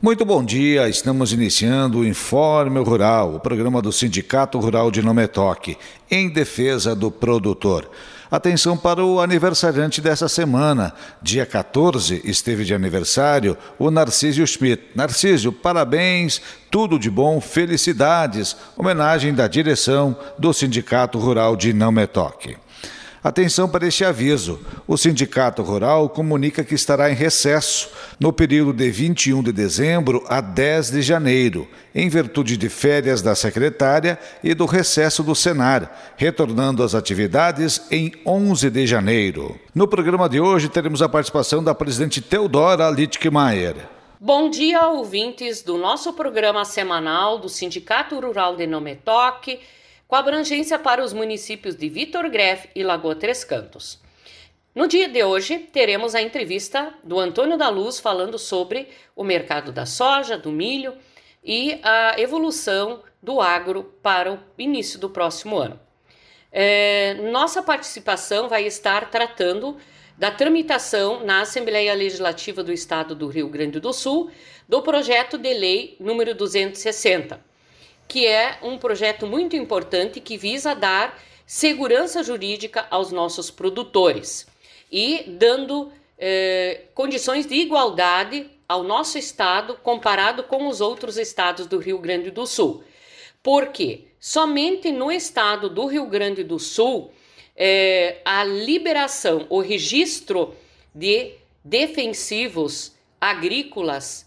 Muito bom dia, estamos iniciando o Informe Rural, o programa do Sindicato Rural de Nometoque, em defesa do produtor. Atenção para o aniversariante dessa semana. Dia 14 esteve de aniversário o Narcísio Schmidt. Narcísio, parabéns, tudo de bom, felicidades. Homenagem da direção do Sindicato Rural de Não-Metoque. Atenção para este aviso. O Sindicato Rural comunica que estará em recesso no período de 21 de dezembro a 10 de janeiro, em virtude de férias da secretária e do recesso do Senar, retornando às atividades em 11 de janeiro. No programa de hoje teremos a participação da presidente Teodora Littkemeyer. Bom dia, ouvintes do nosso programa semanal do Sindicato Rural de Nometoque com abrangência para os municípios de Vitor Greff e Lagoa Três Cantos. No dia de hoje, teremos a entrevista do Antônio da Luz falando sobre o mercado da soja, do milho e a evolução do agro para o início do próximo ano. É, nossa participação vai estar tratando da tramitação na Assembleia Legislativa do Estado do Rio Grande do Sul do projeto de lei número 260, que é um projeto muito importante que visa dar segurança jurídica aos nossos produtores e dando eh, condições de igualdade ao nosso estado comparado com os outros estados do Rio Grande do Sul. Porque somente no estado do Rio Grande do Sul eh, a liberação, o registro de defensivos agrícolas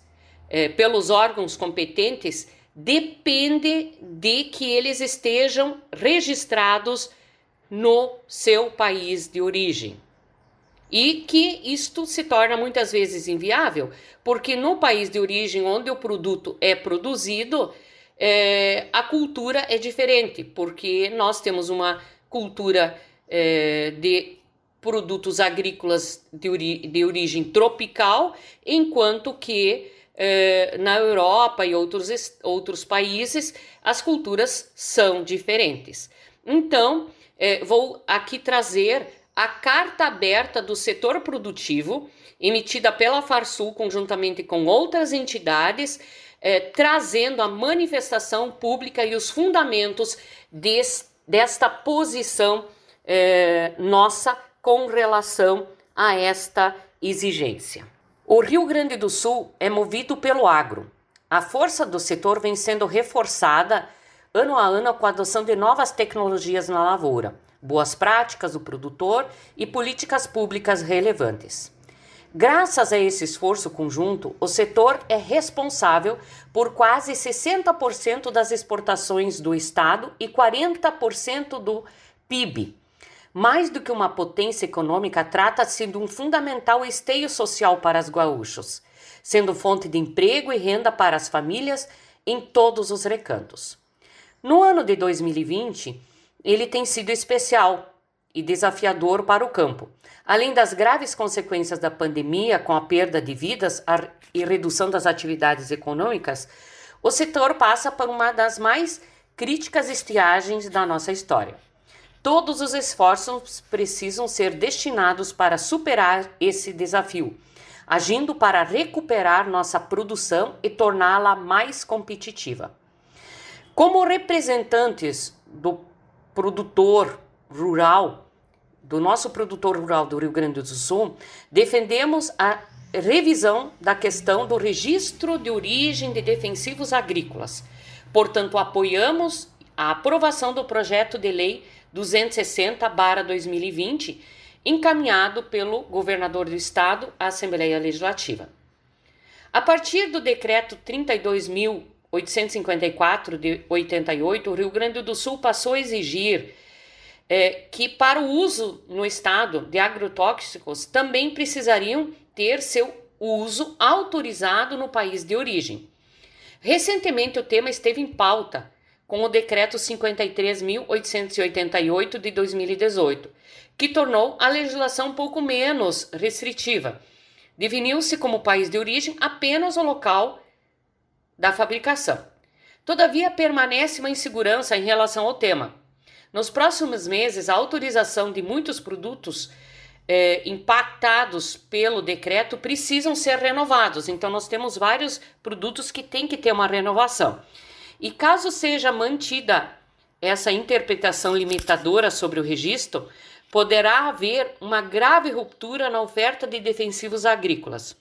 eh, pelos órgãos competentes depende de que eles estejam registrados no seu país de origem. E que isto se torna muitas vezes inviável, porque no país de origem onde o produto é produzido, é, a cultura é diferente, porque nós temos uma cultura é, de produtos agrícolas de, ori de origem tropical, enquanto que eh, na Europa e outros, outros países, as culturas são diferentes. Então, eh, vou aqui trazer a carta aberta do setor produtivo, emitida pela Farsul conjuntamente com outras entidades, eh, trazendo a manifestação pública e os fundamentos des, desta posição nossa com relação a esta exigência. O Rio Grande do Sul é movido pelo agro. A força do setor vem sendo reforçada ano a ano com a adoção de novas tecnologias na lavoura, boas práticas do produtor e políticas públicas relevantes. Graças a esse esforço conjunto, o setor é responsável por quase 60% das exportações do estado e 40% do PIB, mais do que uma potência econômica, trata-se de um fundamental esteio social para os gaúchos, sendo fonte de emprego e renda para as famílias em todos os recantos. No ano de 2020, ele tem sido especial e desafiador para o campo. Além das graves consequências da pandemia, com a perda de vidas e redução das atividades econômicas, o setor passa por uma das mais críticas estiagens da nossa história. Todos os esforços precisam ser destinados para superar esse desafio, agindo para recuperar nossa produção e torná-la mais competitiva. Como representantes do produtor rural, do nosso produtor rural do Rio Grande do Sul, defendemos a revisão da questão do registro de origem de defensivos agrícolas. Portanto, apoiamos a aprovação do projeto de lei 260/2020, encaminhado pelo governador do estado à Assembleia Legislativa. A partir do decreto 32.854 de 88, o Rio Grande do Sul passou a exigir é, que, para o uso no estado de agrotóxicos, também precisariam ter seu uso autorizado no país de origem. Recentemente, o tema esteve em pauta com o Decreto 53.888 de 2018, que tornou a legislação um pouco menos restritiva. Definiu-se como país de origem apenas o local da fabricação. Todavia, permanece uma insegurança em relação ao tema. Nos próximos meses, a autorização de muitos produtos é, impactados pelo decreto precisam ser renovados. Então, nós temos vários produtos que têm que ter uma renovação. E caso seja mantida essa interpretação limitadora sobre o registro, poderá haver uma grave ruptura na oferta de defensivos agrícolas.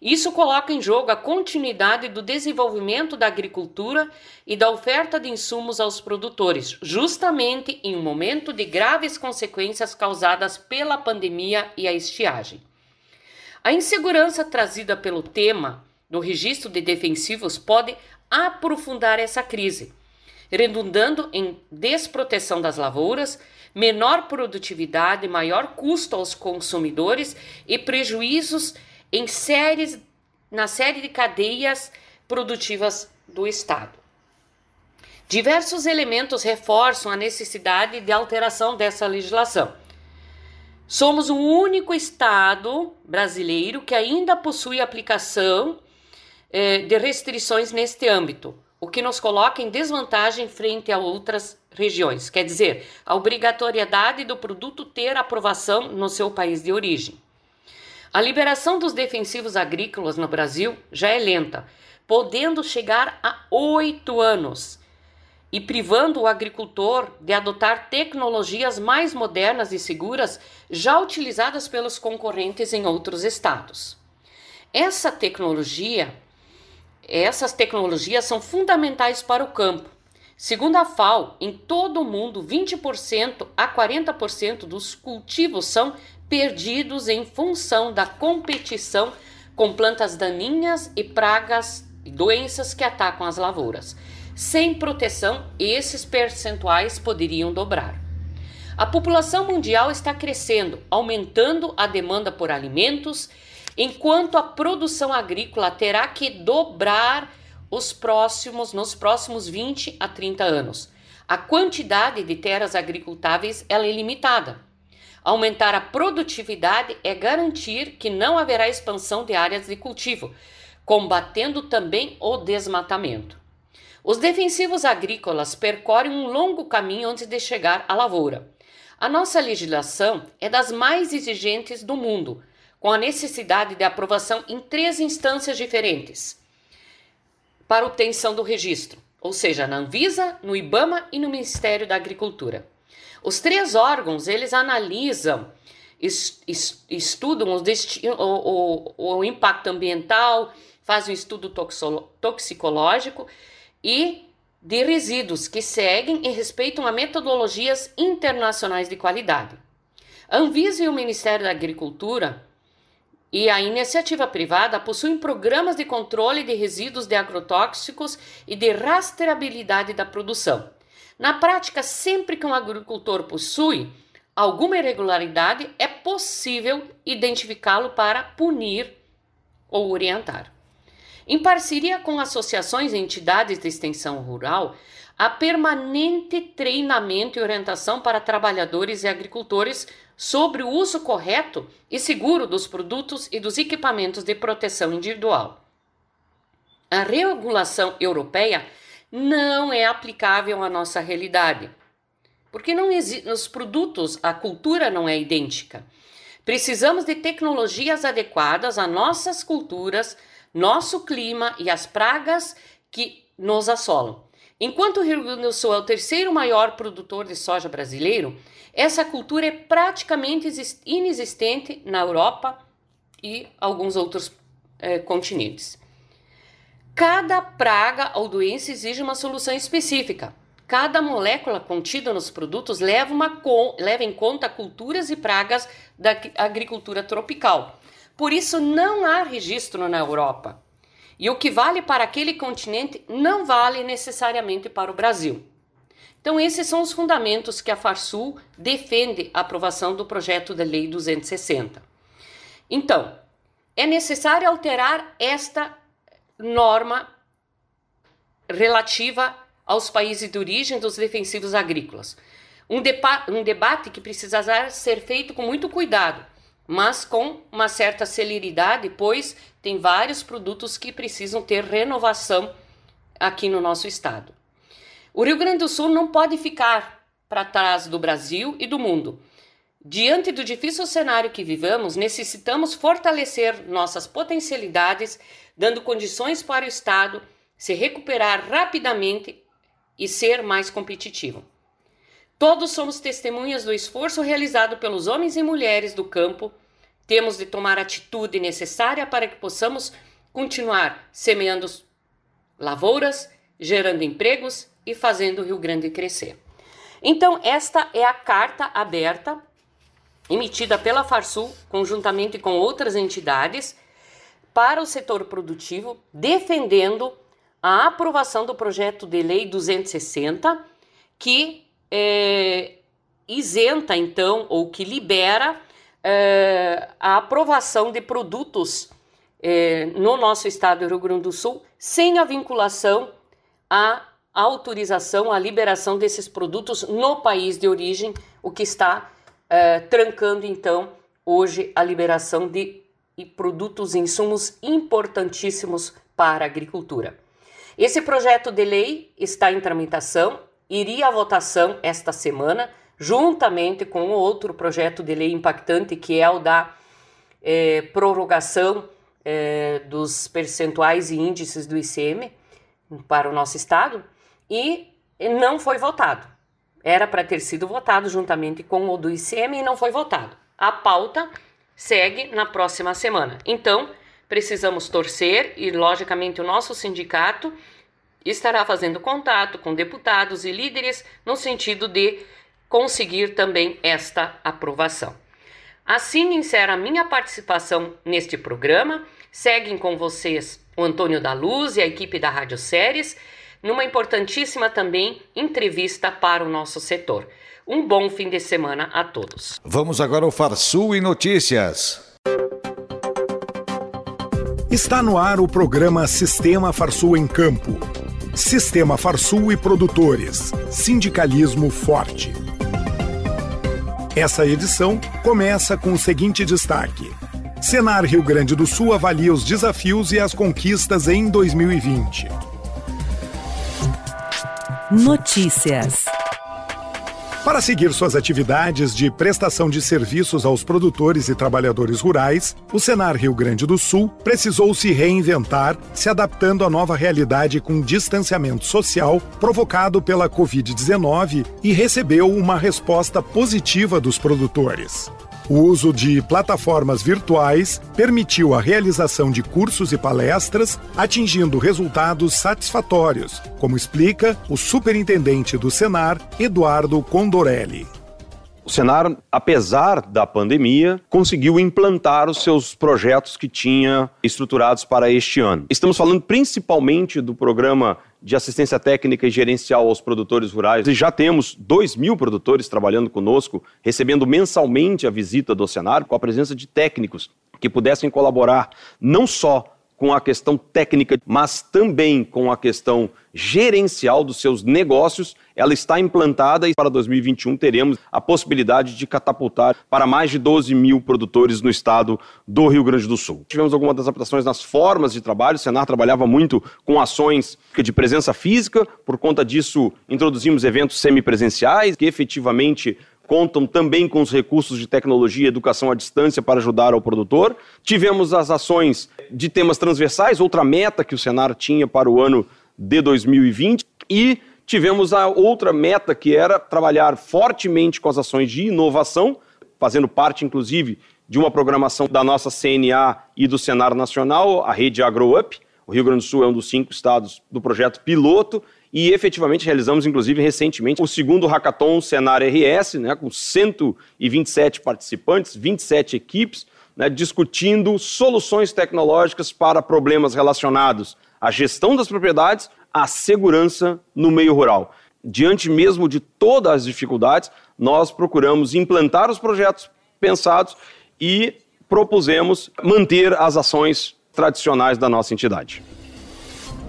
Isso coloca em jogo a continuidade do desenvolvimento da agricultura e da oferta de insumos aos produtores, justamente em um momento de graves consequências causadas pela pandemia e a estiagem. A insegurança trazida pelo tema do registro de defensivos pode aprofundar essa crise, redundando em desproteção das lavouras, menor produtividade, maior custo aos consumidores e prejuízos em séries, na série de cadeias produtivas do Estado. Diversos elementos reforçam a necessidade de alteração dessa legislação. Somos o único Estado brasileiro que ainda possui aplicação eh, de restrições neste âmbito, o que nos coloca em desvantagem frente a outras regiões. Quer dizer, a obrigatoriedade do produto ter aprovação no seu país de origem. A liberação dos defensivos agrícolas no Brasil já é lenta, podendo chegar a oito anos e privando o agricultor de adotar tecnologias mais modernas e seguras já utilizadas pelos concorrentes em outros estados. Essa tecnologia, essas tecnologias são fundamentais para o campo. Segundo a FAO, em todo o mundo, 20% a 40% dos cultivos são perdidos em função da competição com plantas daninhas e pragas e doenças que atacam as lavouras. Sem proteção, esses percentuais poderiam dobrar. A população mundial está crescendo, aumentando a demanda por alimentos, enquanto a produção agrícola terá que dobrar os próximos nos próximos 20 a 30 anos. A quantidade de terras agricultáveis é limitada. Aumentar a produtividade é garantir que não haverá expansão de áreas de cultivo, combatendo também o desmatamento. Os defensivos agrícolas percorrem um longo caminho antes de chegar à lavoura. A nossa legislação é das mais exigentes do mundo, com a necessidade de aprovação em três instâncias diferentes para obtenção do registro, ou seja, na Anvisa, no IBAMA e no Ministério da Agricultura. Os três órgãos, eles analisam, estudam o, o, o, o impacto ambiental, fazem um estudo toxicológico e de resíduos que seguem e respeitam a metodologias internacionais de qualidade. A Anvisa e o Ministério da Agricultura e a iniciativa privada possuem programas de controle de resíduos de agrotóxicos e de rastreabilidade da produção. Na prática, sempre que um agricultor possui alguma irregularidade, é possível identificá-lo para punir ou orientar. Em parceria com associações e entidades de extensão rural, há permanente treinamento e orientação para trabalhadores e agricultores sobre o uso correto e seguro dos produtos e dos equipamentos de proteção individual. A regulação europeia não é aplicável à nossa realidade. Porque não nos produtos a cultura não é idêntica. Precisamos de tecnologias adequadas a nossas culturas, nosso clima e as pragas que nos assolam. Enquanto o Rio Grande do Sul é o terceiro maior produtor de soja brasileiro, essa cultura é praticamente inexistente na Europa e alguns outros eh, continentes. Cada praga ou doença exige uma solução específica. Cada molécula contida nos produtos leva, uma, leva em conta culturas e pragas da agricultura tropical. Por isso, não há registro na Europa. E o que vale para aquele continente não vale necessariamente para o Brasil. Então, esses são os fundamentos que a Farsul defende a aprovação do projeto de lei 260. Então, é necessário alterar esta norma relativa aos países de origem dos defensivos agrícolas. Um, um debate que precisará ser feito com muito cuidado, mas com uma certa celeridade, pois tem vários produtos que precisam ter renovação aqui no nosso estado. O Rio Grande do Sul não pode ficar para trás do Brasil e do mundo Diante do difícil cenário que vivamos, necessitamos fortalecer nossas potencialidades, dando condições para o Estado se recuperar rapidamente e ser mais competitivo. Todos somos testemunhas do esforço realizado pelos homens e mulheres do campo. Temos de tomar a atitude necessária para que possamos continuar semeando lavouras, gerando empregos e fazendo o Rio Grande crescer. Então, esta é a carta aberta emitida pela Farsul, conjuntamente com outras entidades, para o setor produtivo, defendendo a aprovação do projeto de lei 260, que é, isenta, então, ou que libera é, a aprovação de produtos é, no nosso estado do Rio Grande do Sul sem a vinculação à autorização, à liberação desses produtos no país de origem, o que está é, trancando, então, hoje a liberação de produtos e insumos importantíssimos para a agricultura. Esse projeto de lei está em tramitação, iria à votação esta semana, juntamente com outro projeto de lei impactante, que é o da é, prorrogação é, dos percentuais e índices do ICM para o nosso estado, e não foi votado. Era para ter sido votado juntamente com o do ICM e não foi votado. A pauta segue na próxima semana. Então, precisamos torcer e, logicamente, o nosso sindicato estará fazendo contato com deputados e líderes no sentido de conseguir também esta aprovação. Assim encerra a minha participação neste programa. Seguem com vocês o Antônio da Luz e a equipe da Rádio Séries, numa importantíssima também entrevista para o nosso setor. Um bom fim de semana a todos. Vamos agora ao Farsul e Notícias. Está no ar o programa Sistema Farsul em Campo. Sistema Farsul e Produtores. Sindicalismo Forte. Essa edição começa com o seguinte destaque. Senar Rio Grande do Sul avalia os desafios e as conquistas em 2020. Notícias. Para seguir suas atividades de prestação de serviços aos produtores e trabalhadores rurais, o Senar Rio Grande do Sul precisou se reinventar, se adaptando à nova realidade com distanciamento social provocado pela Covid-19 e recebeu uma resposta positiva dos produtores. O uso de plataformas virtuais permitiu a realização de cursos e palestras, atingindo resultados satisfatórios, como explica o superintendente do Senar, Eduardo Condorelli. O Senar, apesar da pandemia, conseguiu implantar os seus projetos que tinha estruturados para este ano. Estamos falando principalmente do programa de assistência técnica e gerencial aos produtores rurais. E já temos 2 mil produtores trabalhando conosco, recebendo mensalmente a visita do Senar, com a presença de técnicos que pudessem colaborar não só com a questão técnica, mas também com a questão gerencial dos seus negócios, ela está implantada e para 2021 teremos a possibilidade de catapultar para mais de 12 mil produtores no estado do Rio Grande do Sul. Tivemos algumas adaptações nas formas de trabalho, o Senar trabalhava muito com ações de presença física, por conta disso introduzimos eventos semipresenciais que efetivamente contam também com os recursos de tecnologia e educação à distância para ajudar ao produtor. Tivemos as ações de temas transversais, outra meta que o Senar tinha para o ano de 2020 e tivemos a outra meta que era trabalhar fortemente com as ações de inovação, fazendo parte inclusive de uma programação da nossa CNA e do Senar Nacional, a rede AgroUp. O Rio Grande do Sul é um dos cinco estados do projeto piloto e efetivamente realizamos, inclusive, recentemente, o segundo Hackathon Senar RS, né, com 127 participantes, 27 equipes, né, discutindo soluções tecnológicas para problemas relacionados à gestão das propriedades, à segurança no meio rural. Diante mesmo de todas as dificuldades, nós procuramos implantar os projetos pensados e propusemos manter as ações tradicionais da nossa entidade.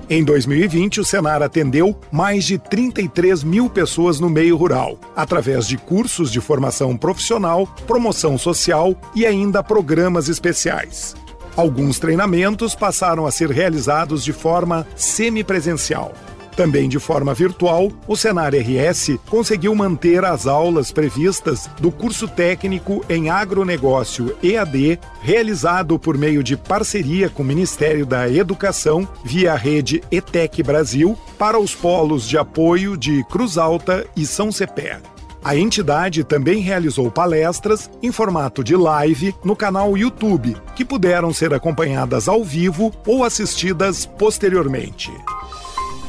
Em 2020, o Senar atendeu mais de 33 mil pessoas no meio rural, através de cursos de formação profissional, promoção social e ainda programas especiais. Alguns treinamentos passaram a ser realizados de forma semipresencial. Também de forma virtual, o Senar RS conseguiu manter as aulas previstas do curso técnico em agronegócio EAD, realizado por meio de parceria com o Ministério da Educação via rede ETEC Brasil para os polos de apoio de Cruz Alta e São Cepé. A entidade também realizou palestras em formato de live no canal YouTube, que puderam ser acompanhadas ao vivo ou assistidas posteriormente.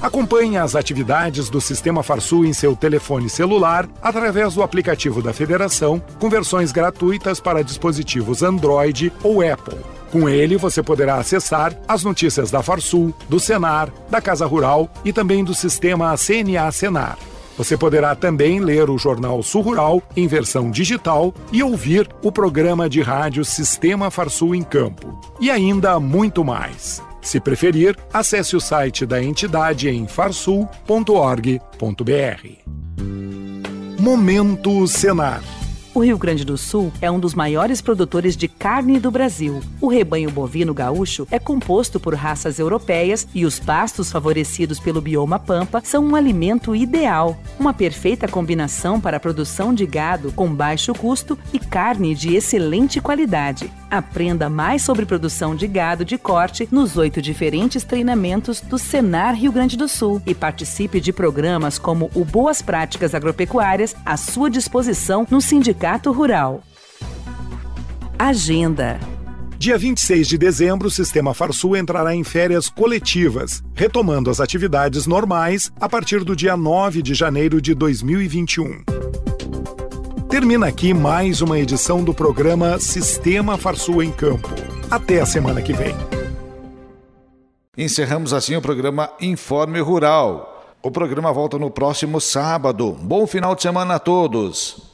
Acompanhe as atividades do Sistema Farsul em seu telefone celular através do aplicativo da Federação, com versões gratuitas para dispositivos Android ou Apple. Com ele, você poderá acessar as notícias da Farsul, do Senar, da Casa Rural e também do sistema CNA Senar. Você poderá também ler o jornal Sul Rural em versão digital e ouvir o programa de rádio Sistema Farsul em Campo. E ainda muito mais. Se preferir, acesse o site da entidade em farsul.org.br. Momento Senar. O Rio Grande do Sul é um dos maiores produtores de carne do Brasil. O rebanho bovino gaúcho é composto por raças europeias e os pastos favorecidos pelo bioma pampa são um alimento ideal, uma perfeita combinação para a produção de gado com baixo custo e carne de excelente qualidade. Aprenda mais sobre produção de gado de corte nos oito diferentes treinamentos do Senar Rio Grande do Sul e participe de programas como o Boas Práticas Agropecuárias à sua disposição no Sindicato Rural. Agenda. Dia 26 de dezembro, o Sistema Farsul entrará em férias coletivas, retomando as atividades normais a partir do dia 9 de janeiro de 2021. Termina aqui mais uma edição do programa Sistema Farsul em Campo. Até a semana que vem. Encerramos assim o programa Informe Rural. O programa volta no próximo sábado. Bom final de semana a todos.